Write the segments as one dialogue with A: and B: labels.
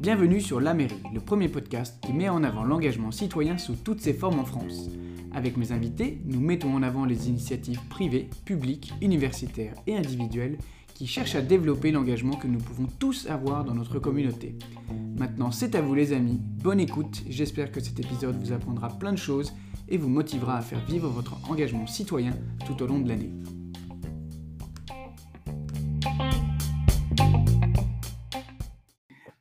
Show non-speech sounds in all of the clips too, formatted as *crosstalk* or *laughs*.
A: Bienvenue sur La Mairie, le premier podcast qui met en avant l'engagement citoyen sous toutes ses formes en France. Avec mes invités, nous mettons en avant les initiatives privées, publiques, universitaires et individuelles qui cherchent à développer l'engagement que nous pouvons tous avoir dans notre communauté. Maintenant, c'est à vous les amis, bonne écoute, j'espère que cet épisode vous apprendra plein de choses et vous motivera à faire vivre votre engagement citoyen tout au long de l'année.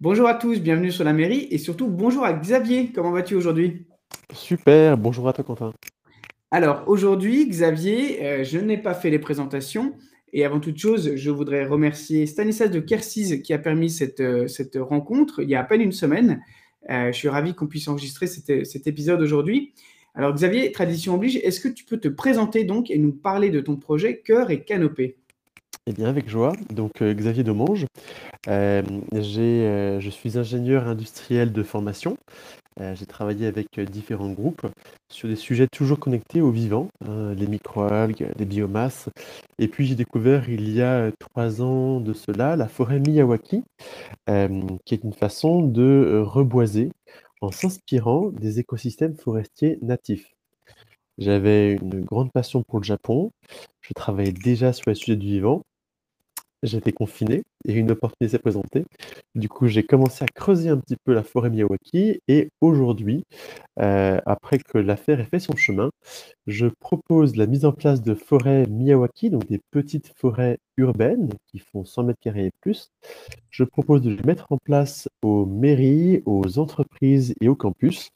A: Bonjour à tous, bienvenue sur la mairie et surtout bonjour à Xavier, comment vas-tu aujourd'hui?
B: Super, bonjour à toi Quentin.
A: Alors aujourd'hui Xavier, euh, je n'ai pas fait les présentations et avant toute chose, je voudrais remercier Stanislas de Kersis qui a permis cette, euh, cette rencontre il y a à peine une semaine. Euh, je suis ravi qu'on puisse enregistrer cet, cet épisode aujourd'hui. Alors Xavier, tradition oblige, est-ce que tu peux te présenter donc et nous parler de ton projet Cœur et Canopée?
B: Eh bien, avec joie. Donc, euh, Xavier Domange. Euh, euh, je suis ingénieur industriel de formation. j'ai travaillé avec différents groupes sur des sujets toujours connectés au vivant, hein, les microalgues, les biomasses. Et puis, j'ai découvert il y a trois ans de cela la forêt Miyawaki, qui est une façon de reboiser en s'inspirant des écosystèmes forestiers natifs. J'avais une grande passion pour le Japon. Je travaillais déjà sur les sujets du vivant J'étais confiné et une opportunité s'est présentée. Du coup, j'ai commencé à creuser un petit peu la forêt Miyawaki et aujourd'hui, euh, après que l'affaire ait fait son chemin, je propose la mise en place de forêts Miyawaki, donc des petites forêts urbaines qui font 100 mètres carrés et plus. Je propose de les mettre en place aux mairies, aux entreprises et aux campus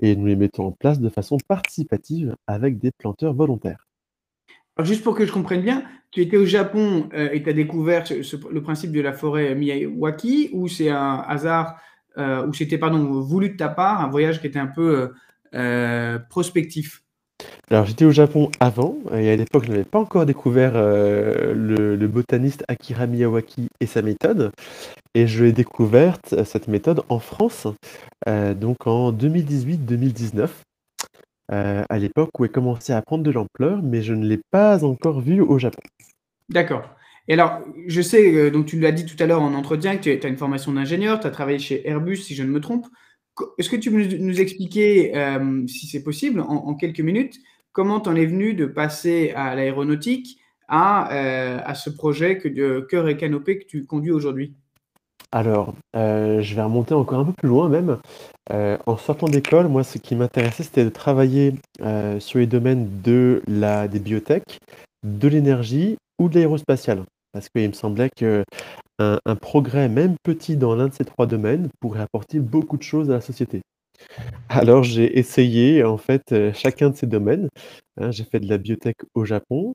B: et nous les mettons en place de façon participative avec des planteurs volontaires
A: juste pour que je comprenne bien, tu étais au Japon euh, et tu as découvert le principe de la forêt Miyawaki ou c'est un hasard, euh, ou c'était pardon, voulu de ta part, un voyage qui était un peu euh, prospectif?
B: Alors j'étais au Japon avant, et à l'époque je n'avais pas encore découvert le, le, botaniste Akira Miyawaki et sa méthode, et je l'ai découverte, cette méthode, en France, donc en 2018-2019. Euh, à l'époque où elle commençait à prendre de l'ampleur, mais je ne l'ai pas encore vue au Japon.
A: D'accord. Et alors, je sais, euh, donc tu l'as dit tout à l'heure en entretien, que tu as une formation d'ingénieur, tu as travaillé chez Airbus, si je ne me trompe. Est-ce que tu peux nous expliquer, euh, si c'est possible, en, quelques minutes, comment tu en es venu de passer à l'aéronautique à, à, ce projet que de Cœur et Canopée que tu conduis aujourd'hui?
B: Alors, euh, je vais remonter encore un peu plus loin même. Euh, en sortant d'école, moi, ce qui m'intéressait, c'était de travailler euh, sur les domaines de la, des biotech, de l'énergie ou de l'aérospatiale. Parce qu'il me semblait qu'un un progrès, même petit, dans l'un de ces trois domaines pourrait apporter beaucoup de choses à la société. Alors j'ai essayé en fait, chacun de ces domaines, hein. J'ai fait de la biotech au Japon,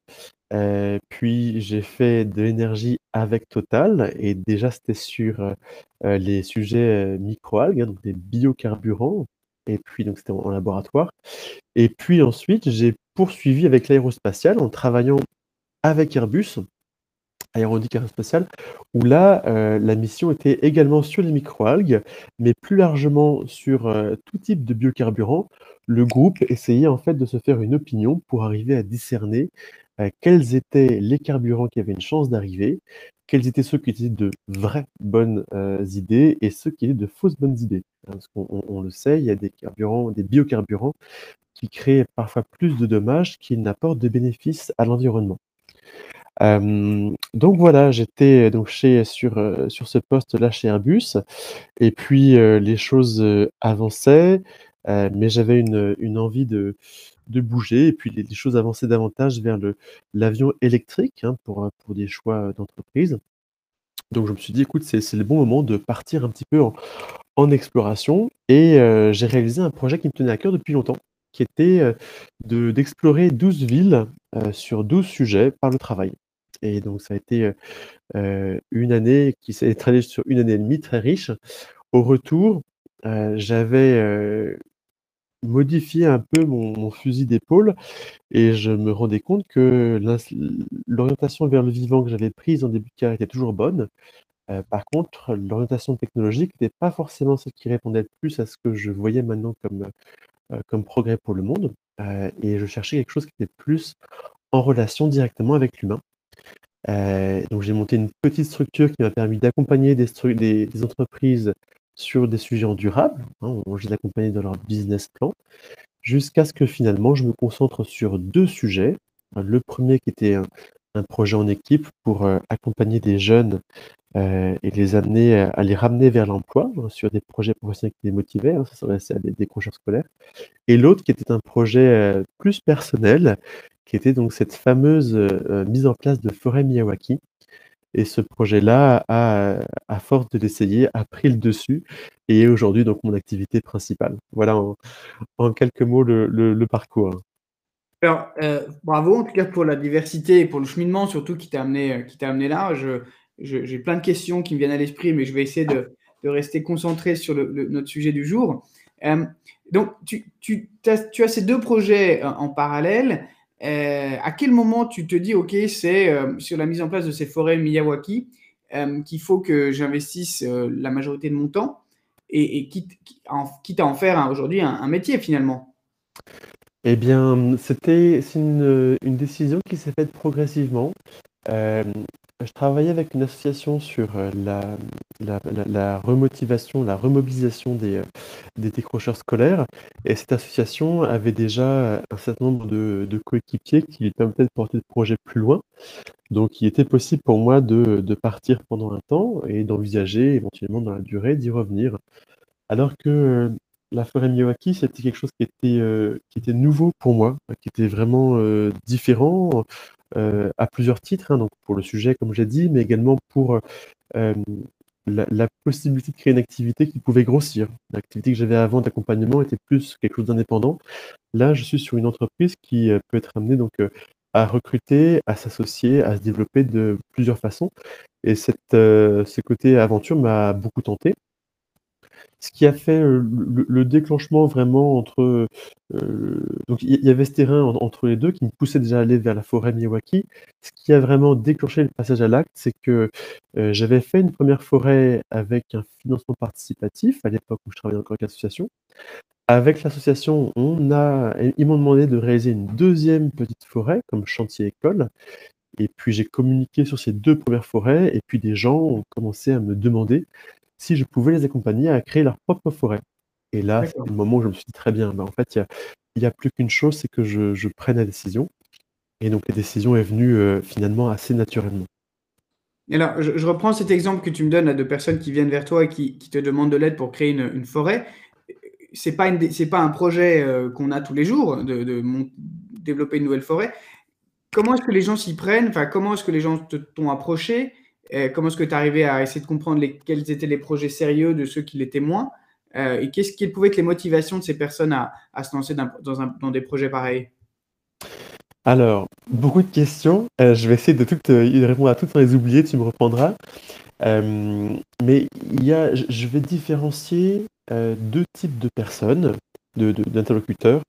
B: puis j'ai fait de l'énergie avec Total et déjà c'était sur, les sujets, microalgues, hein, donc des biocarburants et puis donc c'était en laboratoire et puis ensuite j'ai poursuivi avec l'aérospatiale en travaillant avec Airbus aéronautique aérospatiale, où là, la mission était également sur les microalgues, mais plus largement sur tout type de biocarburants. Le groupe essayait en fait de se faire une opinion pour arriver à discerner euh, quels étaient les carburants qui avaient une chance d'arriver, quels étaient ceux qui étaient de vraies bonnes idées et ceux qui étaient de fausses bonnes idées? Hein, parce qu'on le sait, il y a des carburants, des biocarburants qui créent parfois plus de dommages qu'ils n'apportent de bénéfices à l'environnement donc voilà, j'étais donc chez sur, sur ce poste-là chez Airbus et puis, les choses, avançaient, mais j'avais une, une envie de de bouger et puis les choses avançaient davantage vers l'avion électrique, hein, pour, pour des choix, d'entreprise. Donc je me suis dit: «Écoute, c'est le bon moment de partir un petit peu en exploration» et j'ai réalisé un projet qui me tenait à cœur depuis longtemps, qui était, de d'explorer 12 villes, sur 12 sujets par le travail. Et donc ça a été, une année qui s'est étalée sur une année et demie très riche. Au retour, j'avais, modifié un peu mon fusil d'épaule et je me rendais compte que l'orientation vers le vivant que j'avais prise en début de carrière était toujours bonne. par contre, l'orientation technologique n'était pas forcément celle qui répondait le plus à ce que je voyais maintenant comme, comme progrès pour le monde. et je cherchais quelque chose qui était plus en relation directement avec l'humain. donc j'ai monté une petite structure qui m'a permis d'accompagner des, entreprises sur des sujets en durable. Hein, je les accompagnais dans leur business plan, jusqu'à ce que finalement je me concentre sur deux sujets. Le premier qui était un, projet en équipe pour accompagner des jeunes et les amener à les ramener vers l'emploi hein, sur des projets professionnels qui les motivaient, hein, ça s'adressait à des décrocheurs scolaires. Et l'autre qui était un projet plus personnel, qui était donc cette fameuse mise en place de forêt Miyawaki. Et ce projet-là à force de l'essayer, a pris le dessus et est aujourd'hui donc mon activité principale. Voilà en, quelques mots le parcours.
A: Alors, euh, bravo en tout cas pour la diversité et pour le cheminement surtout qui t'a amené, euh, amené là. j'ai plein de questions qui me viennent à l'esprit, mais je vais essayer de, rester concentré sur notre sujet du jour. Euh, donc, tu, tu, as, ces deux projets en parallèle. À quel moment tu te dis, OK, c'est sur la mise en place de ces forêts Miyawaki qu'il faut que j'investisse la majorité de mon temps et, et quitte, à en faire aujourd'hui un métier finalement?
B: Eh bien, c'était une, décision qui s'est faite progressivement. Euh, je travaillais avec une association sur euh, la, remotivation, la remobilisation des, euh, des décrocheurs scolaires. Et cette association avait déjà un certain nombre de, coéquipiers qui lui permettaient de porter le projet plus loin. Donc, il était possible pour moi de, partir pendant un temps et d'envisager éventuellement dans la durée d'y revenir. Alors que la forêt Miyawaki, c'était quelque chose qui était, euh, qui était nouveau pour moi, qui était vraiment euh, différent euh, à plusieurs titres, hein, donc pour le sujet, comme j'ai dit, mais également pour la, possibilité de créer une activité qui pouvait grossir. L'activité que j'avais avant d'accompagnement était plus quelque chose d'indépendant. Là, je suis sur une entreprise qui peut être amenée donc à recruter, à s'associer, à se développer de plusieurs façons. Et cette, ce côté aventure m'a beaucoup tenté ce qui a fait le, déclenchement vraiment entre. donc il y, avait ce terrain entre les deux qui me poussait déjà à aller vers la forêt Miyawaki. Ce qui a vraiment déclenché le passage à l'acte, c'est que j'avais fait une première forêt avec un financement participatif à l'époque où je travaillais encore avec l'association. Avec l'association, on a, ils m'ont demandé de réaliser une deuxième petite forêt comme chantier école. Et puis j'ai communiqué sur ces deux premières forêts, et puis des gens ont commencé à me demander si je pouvais les accompagner à créer leur propre forêt. Et là, c'est le moment où je me suis dit très bien, bah, en fait, il n'y a, plus qu'une chose, c'est que je, prenne la décision. Et donc, la décision est venue euh, finalement assez naturellement.
A: Et alors, je, reprends cet exemple que tu me donnes de personnes qui viennent vers toi et qui, te demandent de l'aide pour créer une, forêt. Ce n'est pas, pas, un projet euh, qu'on a tous les jours de, développer une nouvelle forêt. Comment est-ce que les gens s'y prennent? Enfin, Comment est-ce que les gens t'ont approché? Euh, comment est-ce que tu arrivé à essayer de comprendre quels étaient les projets sérieux de ceux qui l'étaient moins euh, Et qu'est-ce qui pouvait être les motivations de ces personnes à, se lancer dans, des projets pareils?
B: Alors, beaucoup de questions. Euh, je vais essayer de, répondre à toutes sans les oublier, tu me reprendras. mais il y a, je vais différencier deux types de personnes, d'interlocuteurs,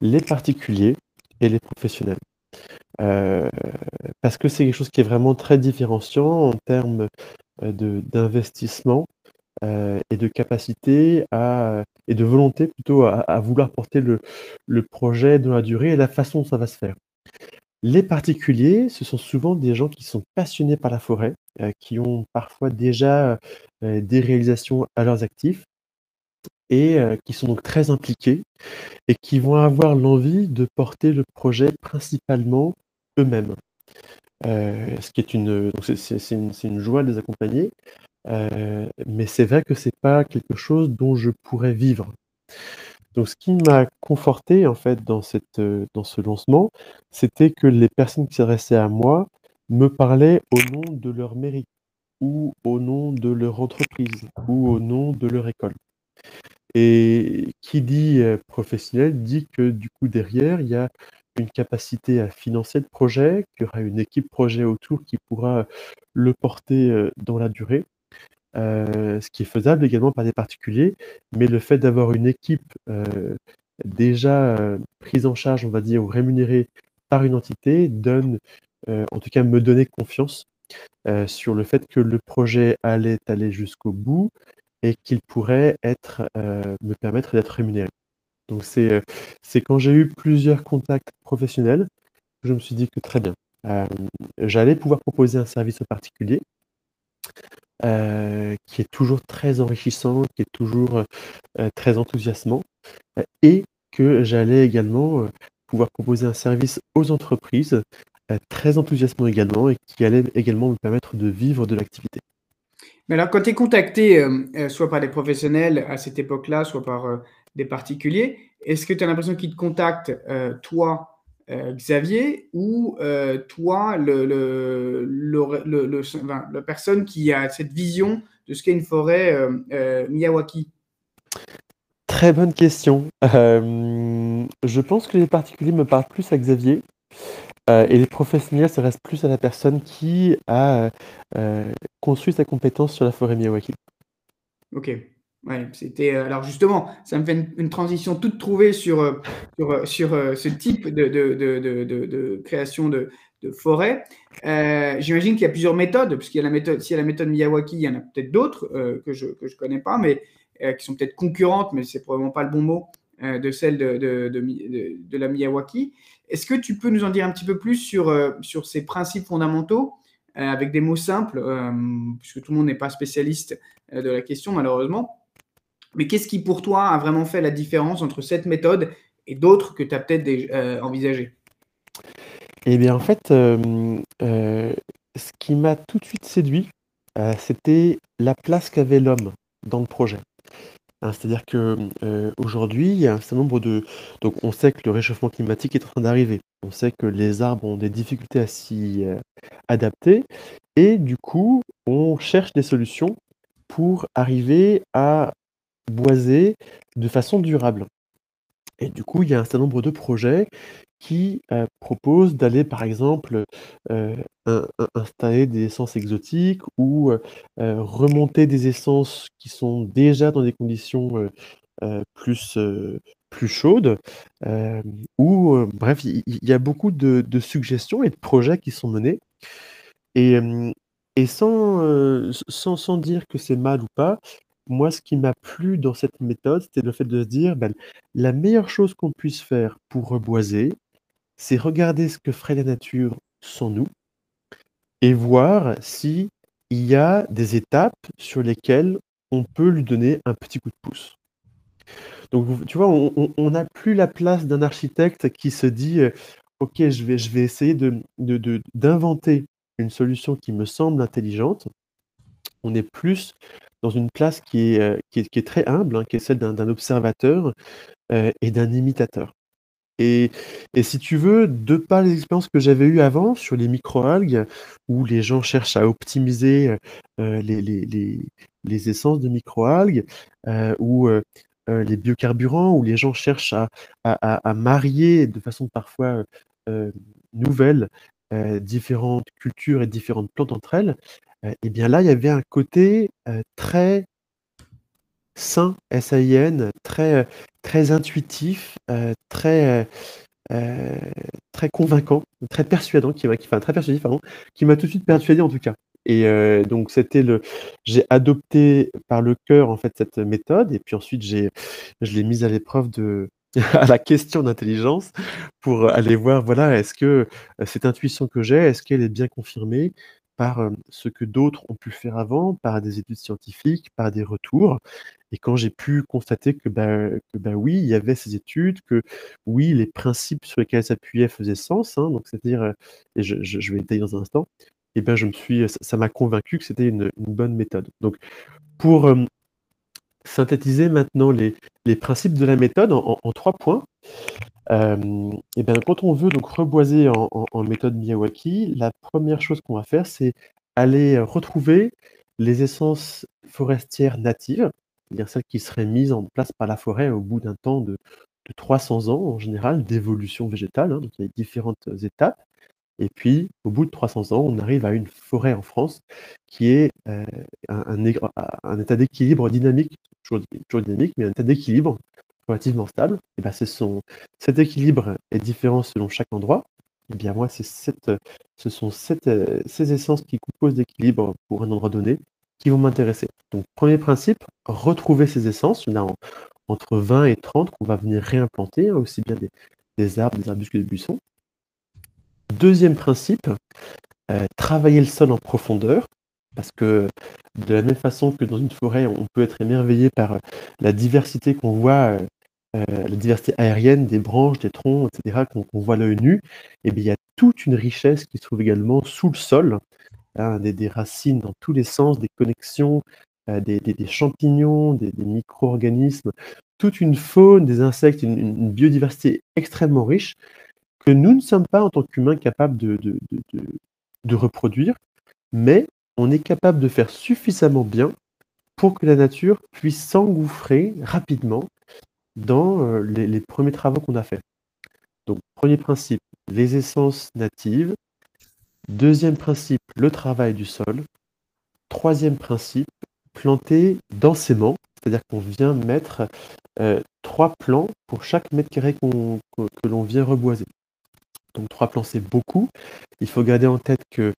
B: les particuliers et les professionnels. Euh, parce que c'est quelque chose qui est vraiment très différenciant en termes euh, d'investissement euh, et de capacité et de volonté plutôt à, vouloir porter le, projet dans la durée et la façon dont ça va se faire. Les particuliers, ce sont souvent des gens qui sont passionnés par la forêt, qui ont parfois déjà des réalisations à leurs actifs et qui sont donc très impliqués et qui vont avoir l'envie de porter le projet principalement eux-mêmes. ce qui est une, c'est, une, joie de les accompagner, mais c'est vrai que c'est pas quelque chose dont je pourrais vivre. Donc, ce qui m'a conforté en fait dans cette, dans ce lancement, c'était que les personnes qui s'adressaient à moi me parlaient au nom de leur mérite, ou au nom de leur entreprise, ou au nom de leur école. Et qui dit professionnel dit que du coup derrière, il y a une capacité à financer le projet, qu'il y aura une équipe projet autour qui pourra le porter dans la durée. ce qui est faisable également par des particuliers, mais le fait d'avoir une équipe déjà prise en charge, on va dire, ou rémunérée par une entité, donne, en tout cas me donner confiance sur le fait que le projet allait aller jusqu'au bout, et qu'il pourrait euh, me permettre d'être rémunéré. Donc c'est, euh, c'est quand j'ai eu plusieurs contacts professionnels que je me suis dit que très bien. j'allais pouvoir proposer un service au particulier qui est toujours très enrichissant, qui est toujours très enthousiasmant, et que j'allais également pouvoir proposer un service aux entreprises très enthousiasmant également et qui allait également me permettre de vivre de l'activité.
A: Alors, quand tu es contacté, soit par des professionnels à cette époque-là, soit par des particuliers, est-ce que tu as l'impression qu'ils te contactent, toi, euh, Xavier ou euh, toi, le, la personne qui a cette vision de ce qu'est une forêt euh, Miyawaki?
B: Très bonne question. je pense que les particuliers me parlent plus à Xavier. Et les professionnels, ça reste plus à la personne qui a construit sa compétence sur la forêt Miyawaki.
A: Ok. C'était euh, alors justement, ça me fait une, transition toute trouvée sur, euh, sur, euh, ce type de, de, de, de création de, forêt. J'imagine qu'il y a plusieurs méthodes, puisqu'il y a la méthode, s'il y a la méthode Miyawaki, il y en a peut-être d'autres que je que je connais pas, mais qui sont peut-être concurrentes, mais c'est probablement pas le bon mot de celle de, la Miyawaki. Est-ce que tu peux nous en dire un petit peu plus sur, sur ces principes fondamentaux avec des mots simples, puisque tout le monde n'est pas spécialiste de la question malheureusement. Mais qu'est-ce qui, pour toi, a vraiment fait la différence entre cette méthode et d'autres que tu as peut-être euh, envisagées?
B: Eh bien, en fait, euh, euh, ce qui m'a tout de suite séduit, c'était la place qu'avait l'homme dans le projet. Hein, c'est-à-dire qu'aujourd'hui, il y a un certain nombre de. Donc, on sait que le réchauffement climatique est en train d'arriver. On sait que les arbres ont des difficultés à s'y adapter. Et du coup, on cherche des solutions pour arriver à boiser de façon durable. Et du coup, il y a un certain nombre de projets qui euh, proposent d'aller, par exemple, euh, installer des essences exotiques ou euh, remonter des essences qui sont déjà dans des conditions plus, plus chaudes. ou, bref, il y, a beaucoup de, suggestions et de projets qui sont menés. Et, et sans, sans, sans dire que c'est mal ou pas, moi, ce qui m'a plu dans cette méthode, c'était le fait de se dire, ben, la meilleure chose qu'on puisse faire pour reboiser, c'est regarder ce que ferait la nature sans nous et voir si il y a des étapes sur lesquelles on peut lui donner un petit coup de pouce. Donc, tu vois, on n'a plus la place d'un architecte qui se dit, euh, OK, je vais, essayer d'inventer une solution qui me semble intelligente. On est plus dans une place qui est, euh, très humble, hein, qui est celle d'un observateur euh, et d'un imitateur. Et, si tu veux, de par les expériences que j'avais eues avant sur les microalgues, où les gens cherchent à optimiser euh, les, essences de microalgues, ou les biocarburants, où les gens cherchent à, à, à marier de façon parfois nouvelle différentes cultures et différentes plantes entre elles, et bien là, il y avait un côté, très sain, S-A-I-N, très, très intuitif, très, très convaincant, très persuadant, qui m'a qui très pardon, qui m'a tout de suite persuadé en tout cas. Et donc c'était le j'ai adopté par le cœur en fait cette méthode et puis ensuite j'ai je l'ai mise à l'épreuve de *laughs* à la question d'intelligence pour aller voir, voilà, est-ce que, cette intuition que j'ai, est-ce qu'elle est bien confirmée? Par ce que d'autres ont pu faire avant, par des études scientifiques, par des retours. Et quand j'ai pu constater que, bah, bah, oui, il y avait ces études, que oui, les principes sur lesquels s'appuyait faisaient sens, hein, donc c'est-à-dire, et je, je, vais détailler dans un instant, et ben je me suis, ça m'a convaincu que c'était une, bonne méthode. Donc, pour synthétiser maintenant les, les, principes de la méthode en trois points, et bien, quand on veut donc reboiser en, méthode Miyawaki, la première chose qu'on va faire, c'est aller retrouver les essences forestières natives, c'est-à-dire celles qui seraient mises en place par la forêt au bout d'un temps de, 300 ans en général d'évolution végétale. Hein, donc il y a différentes étapes. Et puis, au bout de 300 ans, on arrive à une forêt en France qui est un, un, état d'équilibre dynamique, toujours, dynamique, mais un état d'équilibre relativement stable, et ben cet équilibre est différent selon chaque endroit. Et bien moi, cette, ce sont ces essences qui composent d'équilibre pour un endroit donné qui vont m'intéresser. Donc premier principe, retrouver ces essences. Il y en a entre 20 et 30 qu'on va venir réimplanter, hein, aussi bien des, des, arbres, des arbustes que des buissons. Deuxième principe, euh, travailler le sol en profondeur, parce que de la même façon que dans une forêt, on peut être émerveillé par la diversité qu'on voit, la diversité aérienne des branches, des troncs, etc., qu'on voit à l'œil nu, et eh bien, il y a toute une richesse qui se trouve également sous le sol, hein, des, racines dans tous les sens, des connexions, des, champignons, des, micro-organismes, toute une faune, des insectes, une, biodiversité extrêmement riche que nous ne sommes pas en tant qu'humains capables de, de, reproduire, mais on est capable de faire suffisamment bien pour que la nature puisse s'engouffrer rapidement dans euh, les, premiers travaux qu'on a faits. Donc, premier principe, les essences natives. Deuxième principe, le travail du sol. Troisième principe, planter densément, c'est-à-dire qu'on vient mettre euh, trois plants pour chaque mètre carré que l'on vient reboiser. Donc trois plants, c'est beaucoup. Il faut garder en tête que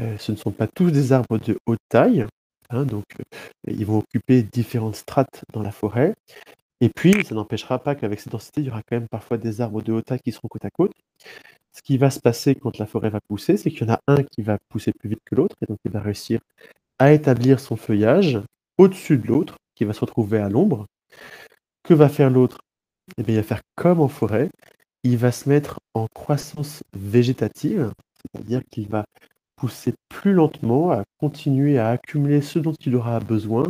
B: euh, ce ne sont pas tous des arbres de haute taille. Hein, donc euh, ils vont occuper différentes strates dans la forêt. Et puis, ça n'empêchera pas qu'avec cette densité, il y aura quand même parfois des arbres de haute taille qui seront côte à côte. Ce qui va se passer quand la forêt va pousser, c'est qu'il y en a un qui va pousser plus vite que l'autre, et donc il va réussir à établir son feuillage au-dessus de l'autre, qui va se retrouver à l'ombre. Que va faire l'autre? Eh bien, il va faire comme en forêt, il va se mettre en croissance végétative, c'est-à-dire qu'il va pousser plus lentement, à continuer à accumuler ce dont il aura besoin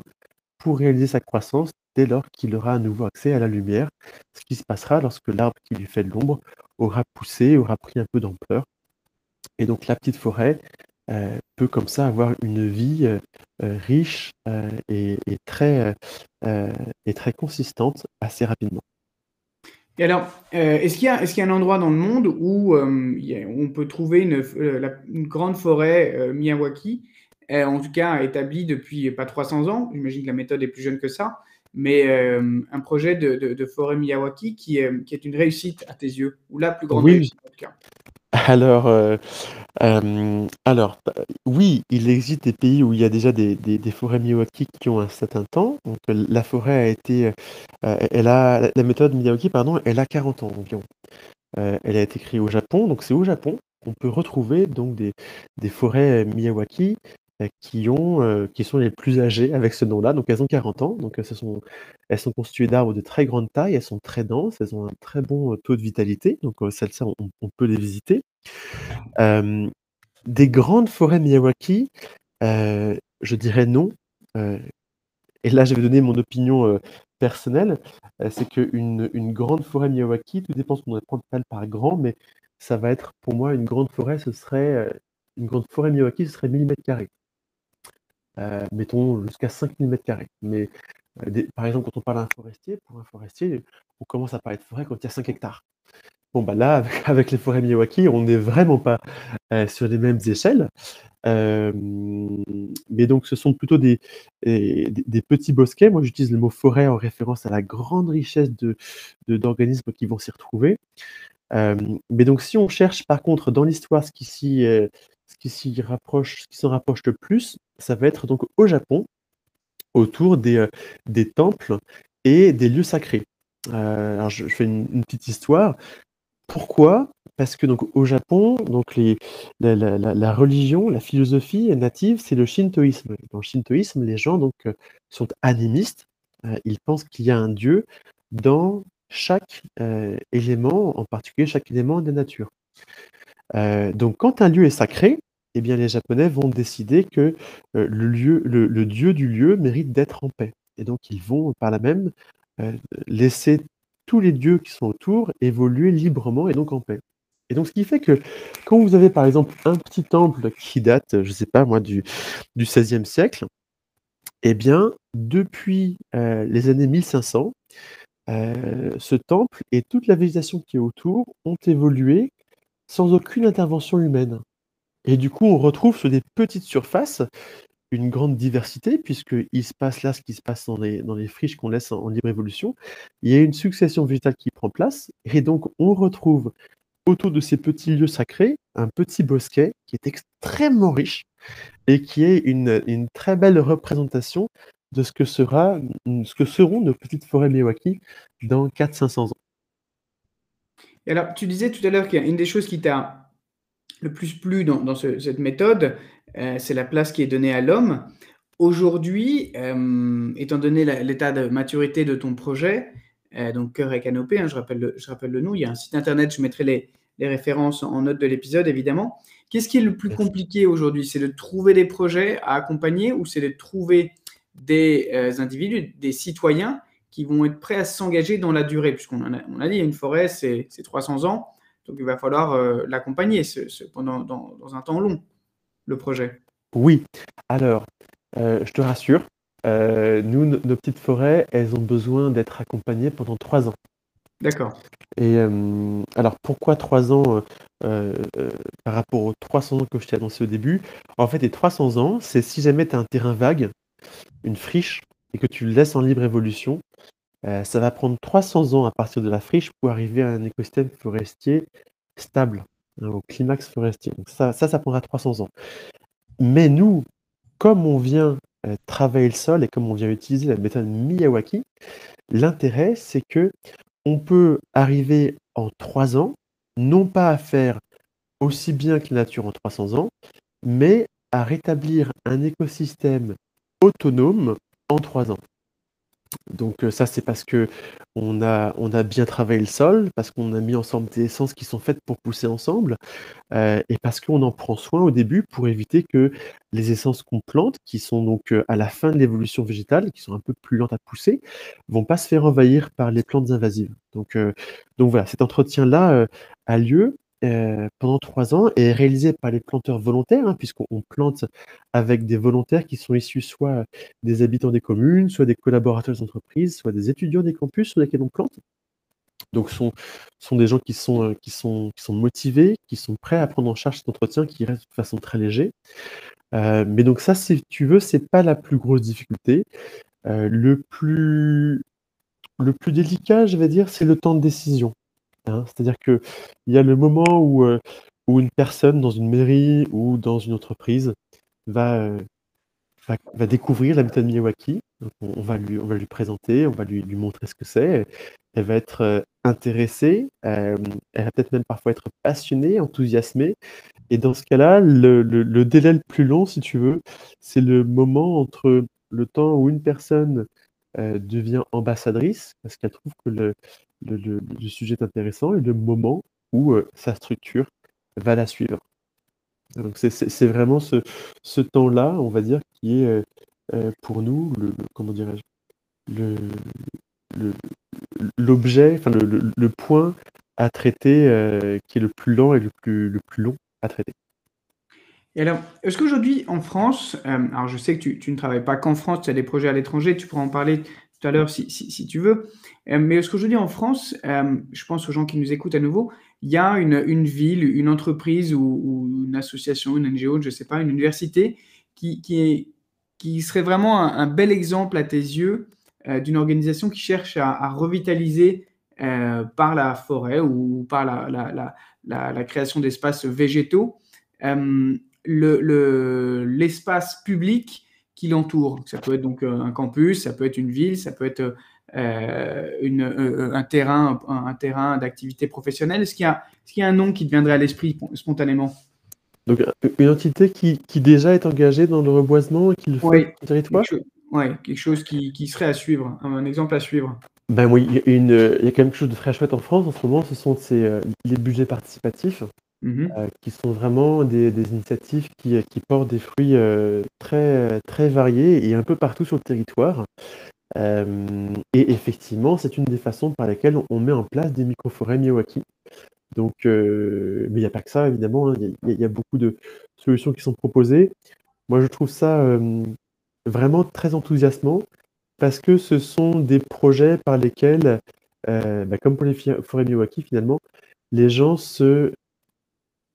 B: pour réaliser sa croissance dès lors qu'il aura à nouveau accès à la lumière, ce qui se passera lorsque l'arbre qui lui fait de l'ombre aura poussé, aura pris un peu d'ampleur. Et donc la petite forêt euh, peut comme ça avoir une vie euh, euh, riche et, très, et très consistante assez rapidement.
A: Et alors, euh, est-ce qu'il y, y, a un endroit dans le monde où euh, on peut trouver une, euh, une grande forêt Miyawaki, en tout cas établie depuis pas 300 ans, j'imagine que la méthode est plus jeune que ça, mais un projet de, de, forêt Miyawaki qui est, qui est, une réussite à tes yeux, ou la plus grande réussite en tout cas
B: alors, alors, bah, oui, il existe des pays où il y a déjà des des forêts Miyawaki qui ont un certain temps. Donc, la forêt a été, elle a la méthode Miyawaki, pardon, elle a 40 ans environ. elle a été créée au Japon, donc c'est au Japon qu'on peut retrouver donc des des forêts Miyawaki, qui ont, qui sont les plus âgées avec ce nom-là. Donc elles ont 40 ans, donc ce sont elles sont constituées d'arbres de très grande taille, elles sont très denses, elles ont un très bon, taux de vitalité, donc celles-ci on peut les visiter. des grandes forêts Miyawaki, je dirais non, et là je vais donner mon opinion, personnelle, c'est qu'une une grande forêt Miyawaki, tout dépend ce qu'on prendre par grand, mais ça va être pour moi une grande forêt, ce serait, une grande forêt Miyawaki, ce serait 1000 carrés. Euh, mettons jusqu'à 5 000 carrés. Mais euh, par exemple, quand on parle d'un forestier, pour un forestier, on commence à parler de forêt quand il y a 5 hectares. Bon, bah là, *laughs* avec, les forêts Miyawaki, on n'est vraiment pas euh, sur les mêmes échelles. mais donc, ce sont plutôt des, petits bosquets. Moi, j'utilise le mot forêt en référence à la grande richesse de, d'organismes qui vont s'y retrouver. mais donc, si on cherche par contre dans l'histoire ce qui s'y ce qui s'y rapproche, ce qui s'en rapproche le plus, ça va être donc au Japon, autour des, euh, temples et des lieux sacrés. Euh, alors je, fais une, petite histoire. Pourquoi? Parce que donc au Japon, donc la, religion, la philosophie native, c'est le shintoïsme. Dans le shintoïsme, les gens donc euh, sont animistes. ils pensent qu'il y a un dieu dans chaque élément, en particulier chaque élément de la nature. Euh, donc quand un lieu est sacré, eh bien les Japonais vont décider que, euh, le lieu le dieu du lieu mérite d'être en paix et donc ils vont par là même, euh, laisser tous les dieux qui sont autour évoluer librement et donc en paix. Et donc ce qui fait que quand vous avez par exemple un petit temple qui date, je sais pas moi du du XVIe siècle, eh bien depuis, les années 1500, ce temple et toute la végétation qui est autour ont évolué sans aucune intervention humaine. Et du coup, on retrouve sur des petites surfaces une grande diversité, puisqu'il se passe là ce qui se passe dans les, friches qu'on laisse en, libre évolution. Il y a une succession végétale qui prend place, et donc on retrouve autour de ces petits lieux sacrés un petit bosquet qui est extrêmement riche et qui est une, très belle représentation de ce que, seront nos petites forêts Miyawaki dans 400-500 ans
A: alors, tu disais tout à l'heure qu'une des choses qui t'a le plus plu dans, cette méthode, euh, c'est la place qui est donnée à l'homme. Aujourd'hui, euh, étant donné l'état de maturité de ton projet, euh, donc Cœur et Canopée, hein, je, rappelle le, je rappelle le nom, il y a un site internet, je mettrai les, les références en note de l'épisode évidemment. Qu'est-ce qui est le plus compliqué aujourd'hui? C'est de trouver des projets à accompagner ou c'est de trouver des individus, des citoyens qui vont être prêts à s'engager dans la durée Puisqu'on a, on a dit, une forêt, c'est 300 ans. Donc il va falloir euh, l'accompagner pendant dans, un temps long, le projet.
B: Oui. Alors, euh, je te rassure, euh, nous, nos petites forêts, elles ont besoin d'être accompagnées pendant trois ans.
A: D'accord.
B: Et alors pourquoi trois ans par rapport aux 300 ans que je t'ai annoncé au début? En fait, les 300 ans, c'est si jamais tu as un terrain vague, une friche, et que tu le laisses en libre évolution, euh, ça va prendre 300 ans à partir de la friche pour arriver à un écosystème forestier stable, hein, au climax forestier. Donc ça, ça, prendra 300 ans. Mais nous, comme on vient euh, travailler le sol et comme on vient utiliser la méthode Miyawaki, l'intérêt, c'est que on peut arriver en 3 ans, non pas à faire aussi bien que la nature en 300 ans, mais à rétablir un écosystème autonome en 3 ans. Donc ça, c'est parce que on a, bien travaillé le sol, parce qu'on a mis ensemble des essences qui sont faites pour pousser ensemble, et parce qu'on en prend soin au début pour éviter que les essences qu'on plante, qui sont donc à la fin de l'évolution végétale, qui sont un peu plus lentes à pousser, vont pas se faire envahir par les plantes invasives. Donc, donc voilà, cet entretien-là a lieu euh, pendant trois ans et réalisé par les planteurs volontaires, hein, puisqu'on plante avec des volontaires qui sont issus soit des habitants des communes, soit des collaborateurs des entreprises, soit des étudiants des campus sur lesquels on plante. Donc, ce sont, sont des gens qui sont, euh, qui, sont, qui sont motivés, qui sont prêts à prendre en charge cet entretien qui reste de façon très léger. Euh, mais donc ça, si tu veux, c'est pas la plus grosse difficulté. le plus le plus délicat, je vais dire, c'est le temps de décision. Hein. C'est-à-dire qu'il y a le moment où, euh, où une personne dans une mairie ou dans une entreprise va, euh, découvrir la méthode Miyawaki. on, va lui, on va lui présenter, on va lui, montrer ce que c'est. Elle va être euh, intéressée, elle va peut-être même parfois être passionnée, enthousiasmée. Et dans ce cas-là, le, le délai le plus long, si tu veux, c'est le moment entre le temps où une personne devient ambassadrice, parce qu'elle trouve que le, le, sujet est intéressant et le moment où euh, sa structure va la suivre. Donc c'est vraiment ce, temps-là, on va dire, qui est euh, euh, pour nous le, comment dirais-je l'objet, enfin le, point à traiter qui est le plus lent et le plus, le plus long à traiter.
A: Et alors, est-ce qu'aujourd'hui en France, alors je sais que tu, tu ne travailles pas qu'en France, tu as des projets à l'étranger, tu pourras en parler tout à l'heure si, tu veux. Euh, mais ce que je dis en France, euh, je pense aux gens qui nous écoutent à nouveau, il y a une, ville, une entreprise ou, une association, une NGO, je ne sais pas, une université qui, serait vraiment un, bel exemple à tes yeux euh, d'une organisation qui cherche à, revitaliser par la forêt ou par la, création d'espaces végétaux l'espace le, public qui l'entoure. Ça peut être donc euh, un campus, ça peut être une ville, ça peut être euh, une, euh, un terrain, un, terrain d'activité professionnelle. Est-ce qu'il y, a, est y a un nom qui te viendrait à l'esprit spontanément?
B: Donc une entité qui, qui, déjà est engagée dans le reboisement et qui le fait
A: oui, territoire? Oui, quelque chose qui, qui, serait à suivre, un exemple à suivre.
B: Ben oui, il y, a une, il y a quand même quelque chose de très chouette en France en ce moment, ce sont ces, les budgets participatifs. Mmh euh, qui sont vraiment des, initiatives qui, qui, portent des fruits euh, très, très variés et un peu partout sur le territoire. Euh, et effectivement, c'est une des façons par lesquelles on met en place des microforêts Miyawaki. Donc, mais il n'y a pas que ça, évidemment. Hein. Il y, a beaucoup de solutions qui sont proposées. Moi, je trouve ça vraiment très enthousiasmant parce que ce sont des projets par lesquels, bah, comme pour les forêts Miyawaki, finalement, les gens se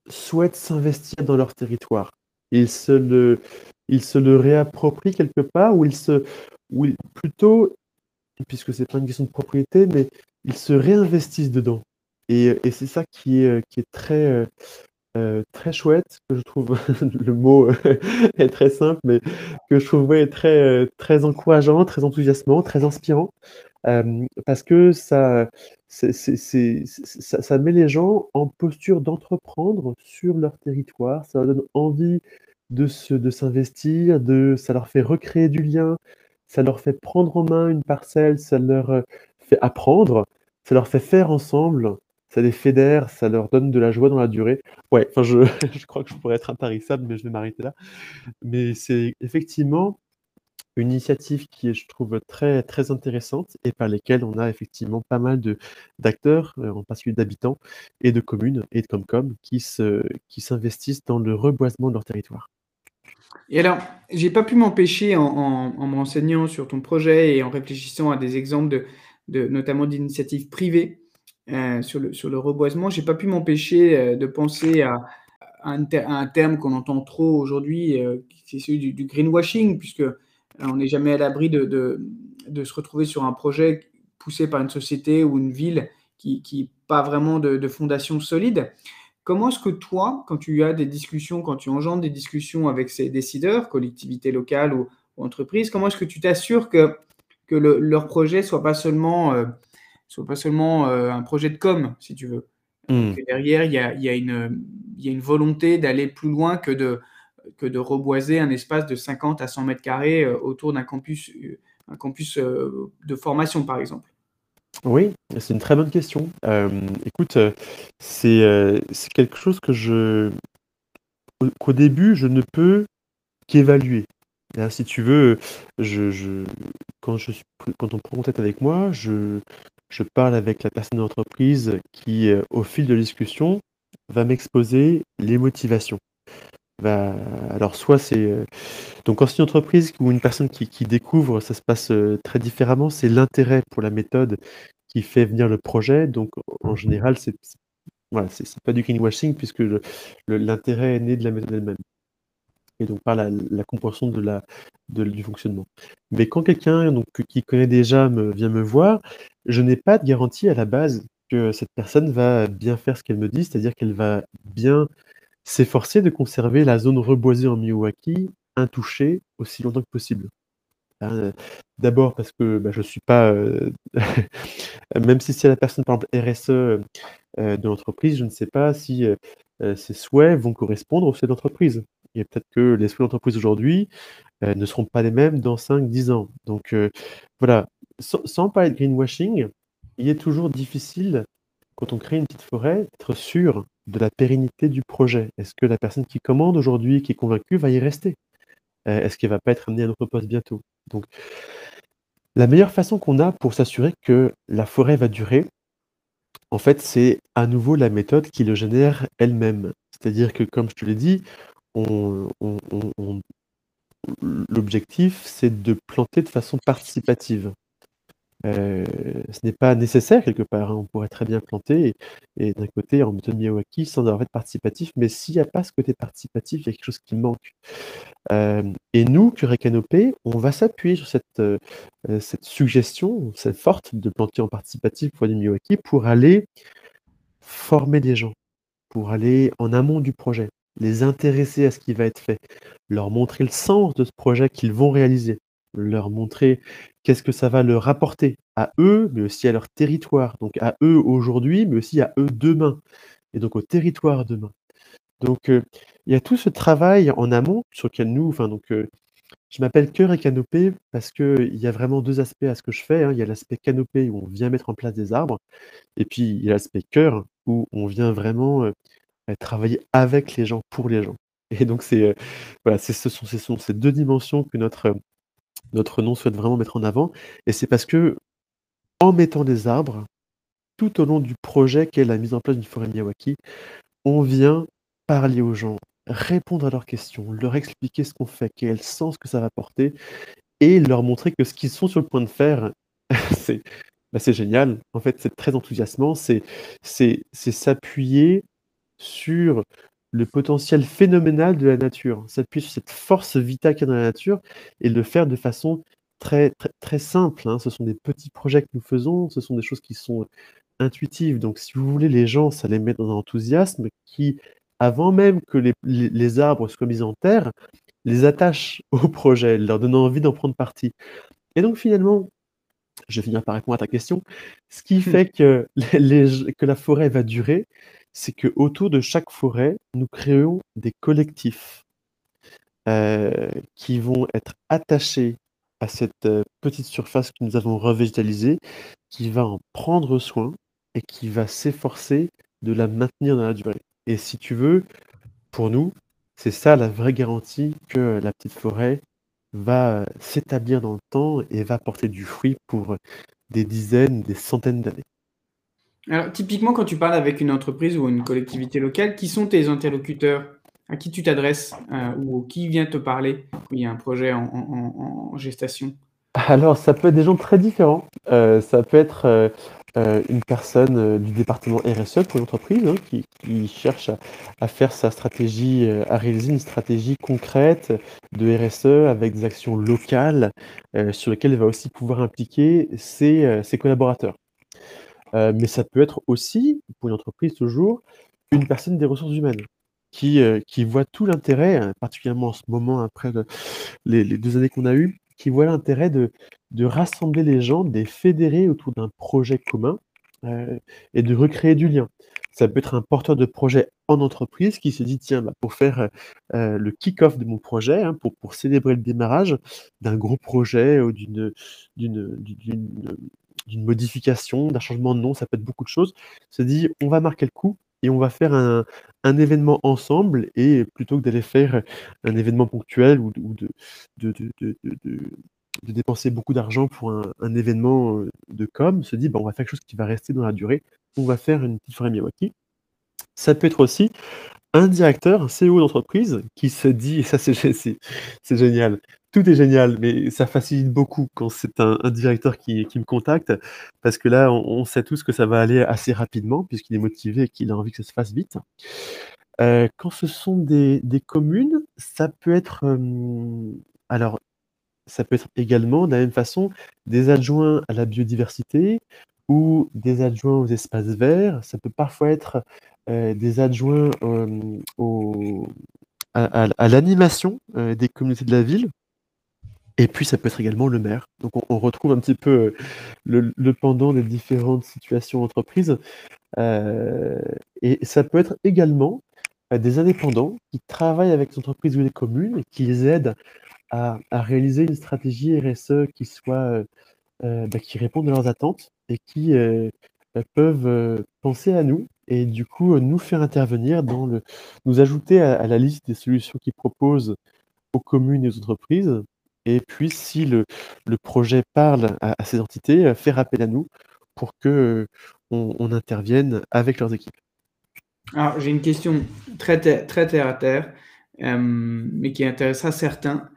B: souhaitent s'investir dans leur territoire. Ils se le, ils se le réapproprient quelque part, ou ils se, ou plutôt, puisque c'est pas une question de propriété, mais ils se réinvestissent dedans. Et, et c'est ça qui est, qui est très, euh, euh très chouette, que je trouve, *laughs* le mot est très simple, mais que je trouve très, euh, très encourageant, très enthousiasmant, très inspirant, euh, parce que ça, ça ça met les gens en posture d'entreprendre sur leur territoire. Ça leur donne envie de de s'investir, de ça leur fait recréer du lien, ça leur fait prendre en main une parcelle, ça leur, heu, fait apprendre, ça leur fait faire ensemble, ça les fédère, ça leur donne de la joie dans la durée. Ouais, enfin je *laughs* je crois que je pourrais être intarissable, mais je vais m'arrêter là. Mais c'est effectivement une initiative qui est, je trouve, très, très intéressante et par lesquelles on a effectivement pas mal d'acteurs, heu, en particulier d'habitants et de communes et de Comcom qui se qui s'investissent dans le reboisement de leur territoire.
A: Et alors, j'ai pas pu m'empêcher en en en me renseignant sur ton projet et en réfléchissant à des exemples de de notamment d'initiatives privées, heu, sur le sur le reboisement, j'ai pas pu m'empêcher, heu, de penser à un terme qu'on entend trop aujourd'hui, heu, qui celui du greenwashing puisque, on n'est jamais à l'abri de de de se retrouver sur un projet poussé par une société ou une ville qui qui pas vraiment de de fondation solide. Comment est-ce que toi, quand tu as des discussions, quand tu engendres des discussions avec ces décideurs, collectivités locales ou ou entreprises, comment est-ce que tu t'assures que que le leur projet soit pas seulement, heu, soit pas seulement, heu, un projet de com, si tu veux?
B: Mmh.
A: que derrière il y a y a y a une volonté d'aller plus loin que de que de reboiser un espace de 50 à 100 mètres carrés, heu, autour d'un campus, heu, un campus, heu, de formation, par exemple?
B: Oui, c'est une très bonne question. Écoute, c'est, quelque chose que je qu'au début, je ne peux qu'évaluer. Là, si tu veux, je quand je quand on prend contact avec moi, je je parle avec la personne de l'entreprise qui, au fil de la discussion, va m'exposer les motivations. Va alors soit c'est, heu donc quand c'est une entreprise ou une personne qui qui découvre, ça se passe, heu, très différemment. C'est l'intérêt pour la méthode qui fait venir le projet. Donc en général, c'est voilà, c'est pas du greenwashing puisque l'intérêt est né de la méthode elle-même et donc par la la compréhension de la de du fonctionnement. Mais quand quelqu'un donc qui connaît déjà me vient me voir, je n'ai pas de garantie à la base que cette personne va bien faire ce qu'elle me dit, c'est-à-dire qu'elle va bien s'efforcer de conserver la zone reboisée en Miyawaki intouchée aussi longtemps que possible. Hein, heu, d'abord parce que, bah, je suis pas, heu, *laughs* même si c'est la personne par exemple RSE, heu, de l'entreprise, je ne sais pas si, heu, ses souhaits vont correspondre aux souhaits de l'entreprise et peut-être que les souhaits de l'entreprise aujourd'hui, ne seront pas les mêmes dans 5-10 ans. Donc voilà, sans sans parler de greenwashing, il est toujours difficile quand on crée une petite forêt, d'être sûr de la pérennité du projet. Est-ce que la personne qui commande aujourd'hui, qui est convaincue, va y rester? Heu, est-ce qu'elle va pas être amenée à un autre poste bientôt? Donc la meilleure façon qu'on a pour s'assurer que la forêt va durer, en fait, c'est à nouveau la méthode qui le génère elle-même. C'est-à-dire que comme je te l'ai dit, l'objectif, c'est de planter de façon participative. Heu, ce n'est pas nécessaire quelque part, hein, on pourrait très bien planter et d'un côté en méthode Miyawaki sans avoir être participatif, mais s'il y a pas ce côté participatif, il y a quelque chose qui manque. Hem et nous, Curé Canopé, on va s'appuyer sur heu, cette suggestion, cette forte de planter en participatif pour les Miyawaki pour aller former des gens, pour aller en amont du projet, les intéresser à ce qui va être fait, leur montrer le sens de ce projet qu'ils vont réaliser, leur montrer qu'est-ce que ça va leur apporter à eux, mais aussi à leur territoire, donc à eux aujourd'hui, mais aussi à eux demain et donc au territoire demain. Donc heu, il y a tout ce travail en amont sur lequel nous enfin donc heu, je m'appelle Cœur et Canopée parce qu'il y a vraiment 2 aspects à ce que je fais, hein. Il y a l'aspect canopée où on vient mettre en place des arbres et puis il y a l'aspect cœur où on vient vraiment, travailler avec les gens, pour les gens et donc c'est, voilà, ce sont ce sont ces 2 dimensions que notre, notre nom souhaite vraiment mettre en avant et c'est parce qu'en mettant des arbres, tout au long du projet qu'est la mise en place d'une forêt Miyawaki, on vient parler aux gens, répondre à leurs questions, leur expliquer ce qu'on fait, quel sens que ça va porter et leur montrer que ce qu'ils sont sur le point de faire, *laughs* c'est, bah, c'est génial. En fait, c'est très enthousiasmant, c'est s'appuyer sur le potentiel phénoménal de la nature, s'appuyer sur cette force vitale qu'il y a dans la nature et le faire de façon très, très, très simple, hein. Ce sont des petits projets que nous faisons, ce sont des choses qui sont intuitives. Donc si vous voulez, les gens, ça les met dans un enthousiasme qui, avant même que les les les arbres soient mis en terre, les attache *laughs* au projet, leur donnant envie d'en prendre partie et donc finalement je vais finir par répondre à ta question. Ce qui fait que, *laughs* les, que la forêt va durer, c'est que autour de chaque forêt, nous créons des collectifs euh, qui vont être attachés à cette euh, petite surface que nous avons revégétalisée, qui va en prendre soin et qui va s'efforcer de la maintenir dans la durée. Et si tu veux, pour nous, c'est ça la vraie garantie que la petite forêt va euh, s'établir dans le temps et va porter du fruit pour des dizaines, des centaines d'années.
A: Alors, typiquement, quand tu parles avec une entreprise ou une collectivité locale, qui sont tes interlocuteurs? À qui tu t'adresses euh, ou qui vient te parler il y a un projet en gestation?
B: Alors, ça peut être des gens très différents. Euh, ça peut être euh, une personne du département RSE pour une entreprise hein, qui, cherche à, faire sa stratégie, à réaliser une stratégie concrète de RSE avec des actions locales sur lesquelles elle va aussi pouvoir impliquer ses collaborateurs. Mais ça peut être aussi, pour une entreprise toujours, une personne des ressources humaines qui, qui voit tout l'intérêt, particulièrement en ce moment après les, les deux années qu'on a eues, qui voit l'intérêt de, de rassembler les gens, de les fédérer autour d'un projet commun euh, et de recréer du lien. Ça peut être un porteur de projet en entreprise qui se dit tiens, bah, pour faire euh, le kick-off de mon projet, hein, pour, pour célébrer le démarrage d'un gros projet ou d'une d'une modification, d'un changement de nom, ça peut être beaucoup de choses, se dit on va marquer le coup et on va faire un, un événement ensemble et plutôt que d'aller faire un événement ponctuel ou de, de, de, de dépenser beaucoup d'argent pour un, un, événement de com, se dit bah, on va faire quelque chose qui va rester dans la durée, on va faire une petite forêt Miyawaki. Ça peut être aussi un directeur, un CEO d'entreprise qui se dit, et ça c'est génial, tout est génial, mais ça facilite beaucoup quand c'est un, directeur qui, me contacte, parce que là, on, sait tous que ça va aller assez rapidement, puisqu'il est motivé et qu'il a envie que ça se fasse vite. Euh, quand ce sont des, communes, ça peut être... alors, ça peut être également, de la même façon, des adjoints à la biodiversité ou des adjoints aux espaces verts. Ça peut parfois être euh, des adjoints à, l'animation euh, des communautés de la ville. Et puis ça peut être également le maire. Donc on, retrouve un petit peu euh, le, pendant des différentes situations entreprises. Euh, et ça peut être également euh, des indépendants qui travaillent avec les entreprises ou les communes et qui les aident à, réaliser une stratégie RSE qui soit bah, qui réponde à leurs attentes et qui peuvent penser à nous et du coup nous faire intervenir dans le nous ajouter à, à la liste des solutions qu'ils proposent aux communes et aux entreprises et puis, si le, projet parle à, ces entités, euh, faire appel à nous pour que euh, on, intervienne avec leurs équipes.
A: Alors, j'ai une question très, terre à terre, euh, mais qui intéressera certains.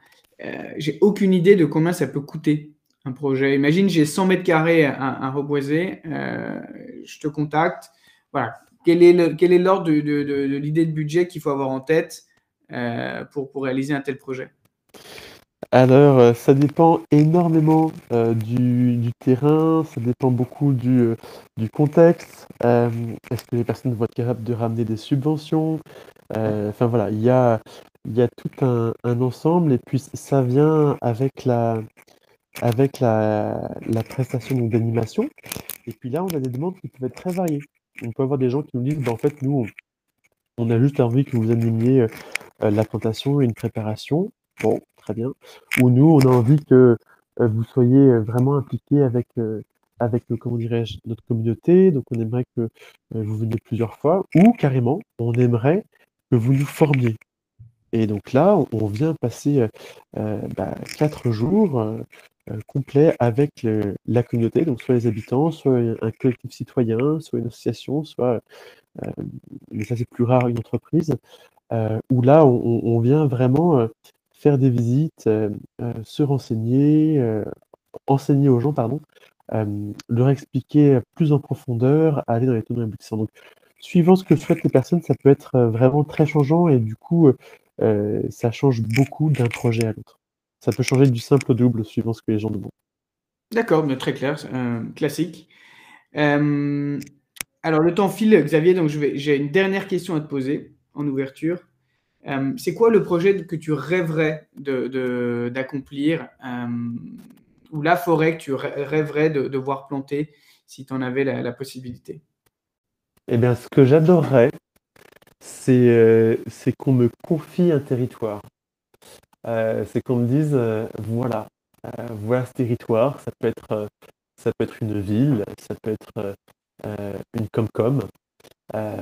A: j'ai aucune idée de combien ça peut coûter un projet. Imagine, j'ai 100 mètres carrés à, reboiser, je te contacte. Voilà. Quel est l'ordre de, l'idée de budget qu'il faut avoir en tête pour, pour réaliser un tel projet?
B: Alors, euh, ça dépend énormément, euh, du terrain, ça dépend beaucoup du, euh, contexte. est-ce que les personnes vont être capables de ramener des subventions? enfin voilà, il y a tout un ensemble et puis ça vient avec la prestation d'animation et puis là, on a des demandes qui peuvent être très variées. On peut avoir des gens qui nous disent: «Bah, en fait, nous, on a juste envie que vous animiez, la plantation et une préparation». Bon, très bien. Ou nous, on a envie que euh, vous soyez euh, vraiment impliqués avec, euh, avec notre communauté. Donc, on aimerait que vous veniez plusieurs fois. Ou carrément, on aimerait que vous nous formiez. Et donc là, on, vient passer bah, quatre jours complets avec la communauté, donc soit les habitants, soit un collectif citoyen, soit une association, soit, mais ça c'est plus rare, une entreprise, où là, on, vient vraiment faire des visites, euh, euh, se renseigner, euh, enseigner aux gens, pardon, leur expliquer plus en profondeur, aller dans les tenants aboutissants. Donc, suivant ce que souhaitent les personnes, ça peut être vraiment très changeant et du coup, ça change beaucoup d'un projet à l'autre. Ça peut changer du simple au double suivant ce que les gens demandent.
A: D'accord, mais très clair, classique. alors, le temps file, Xavier, donc j'ai une dernière question à te poser en ouverture. Euh, c'est quoi le projet que tu rêverais d'accomplir euh, ou la forêt que tu rêverais de, voir planter si tu en avais la, possibilité?
B: Eh bien, ce que j'adorerais, c'est qu'on me confie un territoire. C'est qu'on me dise, voilà, voilà ce territoire, ça peut être ça peut être une ville, ça peut être euh, une Comcom. Euh,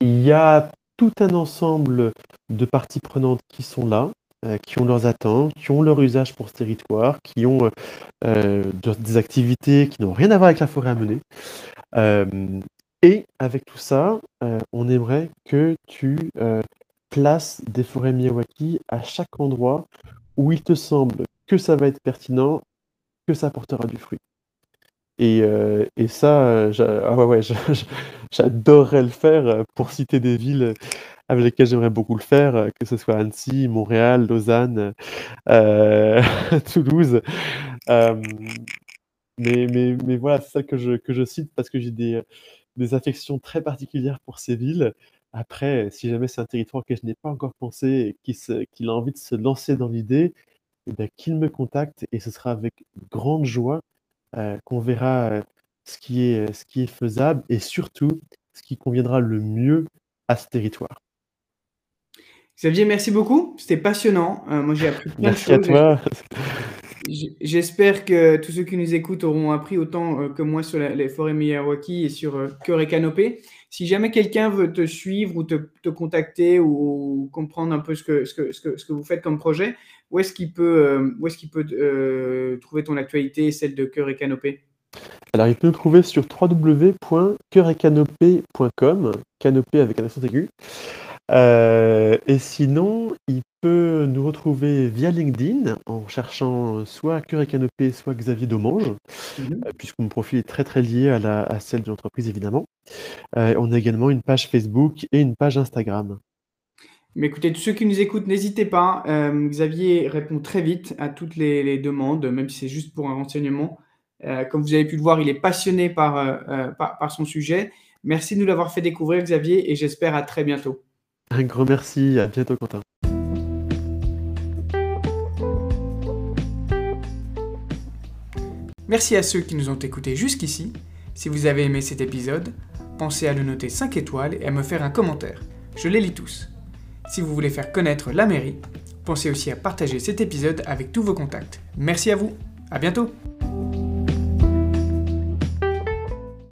B: il y a tout un ensemble de parties prenantes qui sont là, euh, qui ont leurs attentes, qui ont leur usage pour ce territoire, qui ont des activités qui n'ont rien à voir avec la forêt à mener. et avec tout ça, on aimerait que tu places des forêts Miyawaki à chaque endroit où il te semble que ça va être pertinent que ça portera du fruit. Et, euh, et ça, euh, ah ouais, ouais, *laughs* j'adorerais le faire euh, pour citer des villes avec lesquelles j'aimerais beaucoup le faire, que ce soit Annecy, Montréal, Lausanne, *laughs* Toulouse. mais, mais, mais voilà, c'est ça que je, que je cite parce que j'ai des, des affections très particulières pour ces villes. Après, si jamais c'est un territoire que je n'ai pas encore pensé et qu'il a envie de se lancer dans l'idée, eh qu'il me contacte et ce sera avec grande joie euh, qu'on verra euh, ce, qui est, euh, ce qui est faisable et surtout ce qui conviendra le mieux à ce territoire.
A: Xavier, merci beaucoup. C'était passionnant. moi, j'ai appris plein
B: de choses. Merci à toi.
A: J'espère que tous ceux qui nous écoutent auront appris autant que moi sur les forêts Miyawaki et sur Cœur et Canopée. Si jamais quelqu'un veut te suivre ou te, contacter ou, comprendre un peu ce que, ce, que, ce, que, ce que vous faites comme projet, où est-ce qu'il peut, euh, où est-ce qu'il peut euh, trouver ton actualité et celle de Cœur et Canopée?
B: Alors, il peut nous trouver sur www.cœuretcanopée.com, canopée avec un accent aigu. Euh, et sinon, il peut nous retrouver via LinkedIn en cherchant soit Cœur et Canopée, soit Xavier Domange, mhm. puisque mon profil est très très lié à, la, à celle de l'entreprise évidemment. on a également une page Facebook et une page Instagram.
A: Mais écoutez, tous ceux qui nous écoutent, n'hésitez pas. Euh, Xavier répond très vite à toutes les, demandes, même si c'est juste pour un renseignement. Euh, comme vous avez pu le voir, il est passionné euh, par, par, son sujet. Merci de nous l'avoir fait découvrir, Xavier, et j'espère à très bientôt.
B: Un grand merci. À bientôt, Quentin.
A: Merci à ceux qui nous ont écoutés jusqu'ici. Si vous avez aimé cet épisode, pensez à le noter 5 étoiles et à me faire un commentaire. Je les lis tous. Si vous voulez faire connaître la mairie, pensez aussi à partager cet épisode avec tous vos contacts. Merci à vous, à bientôt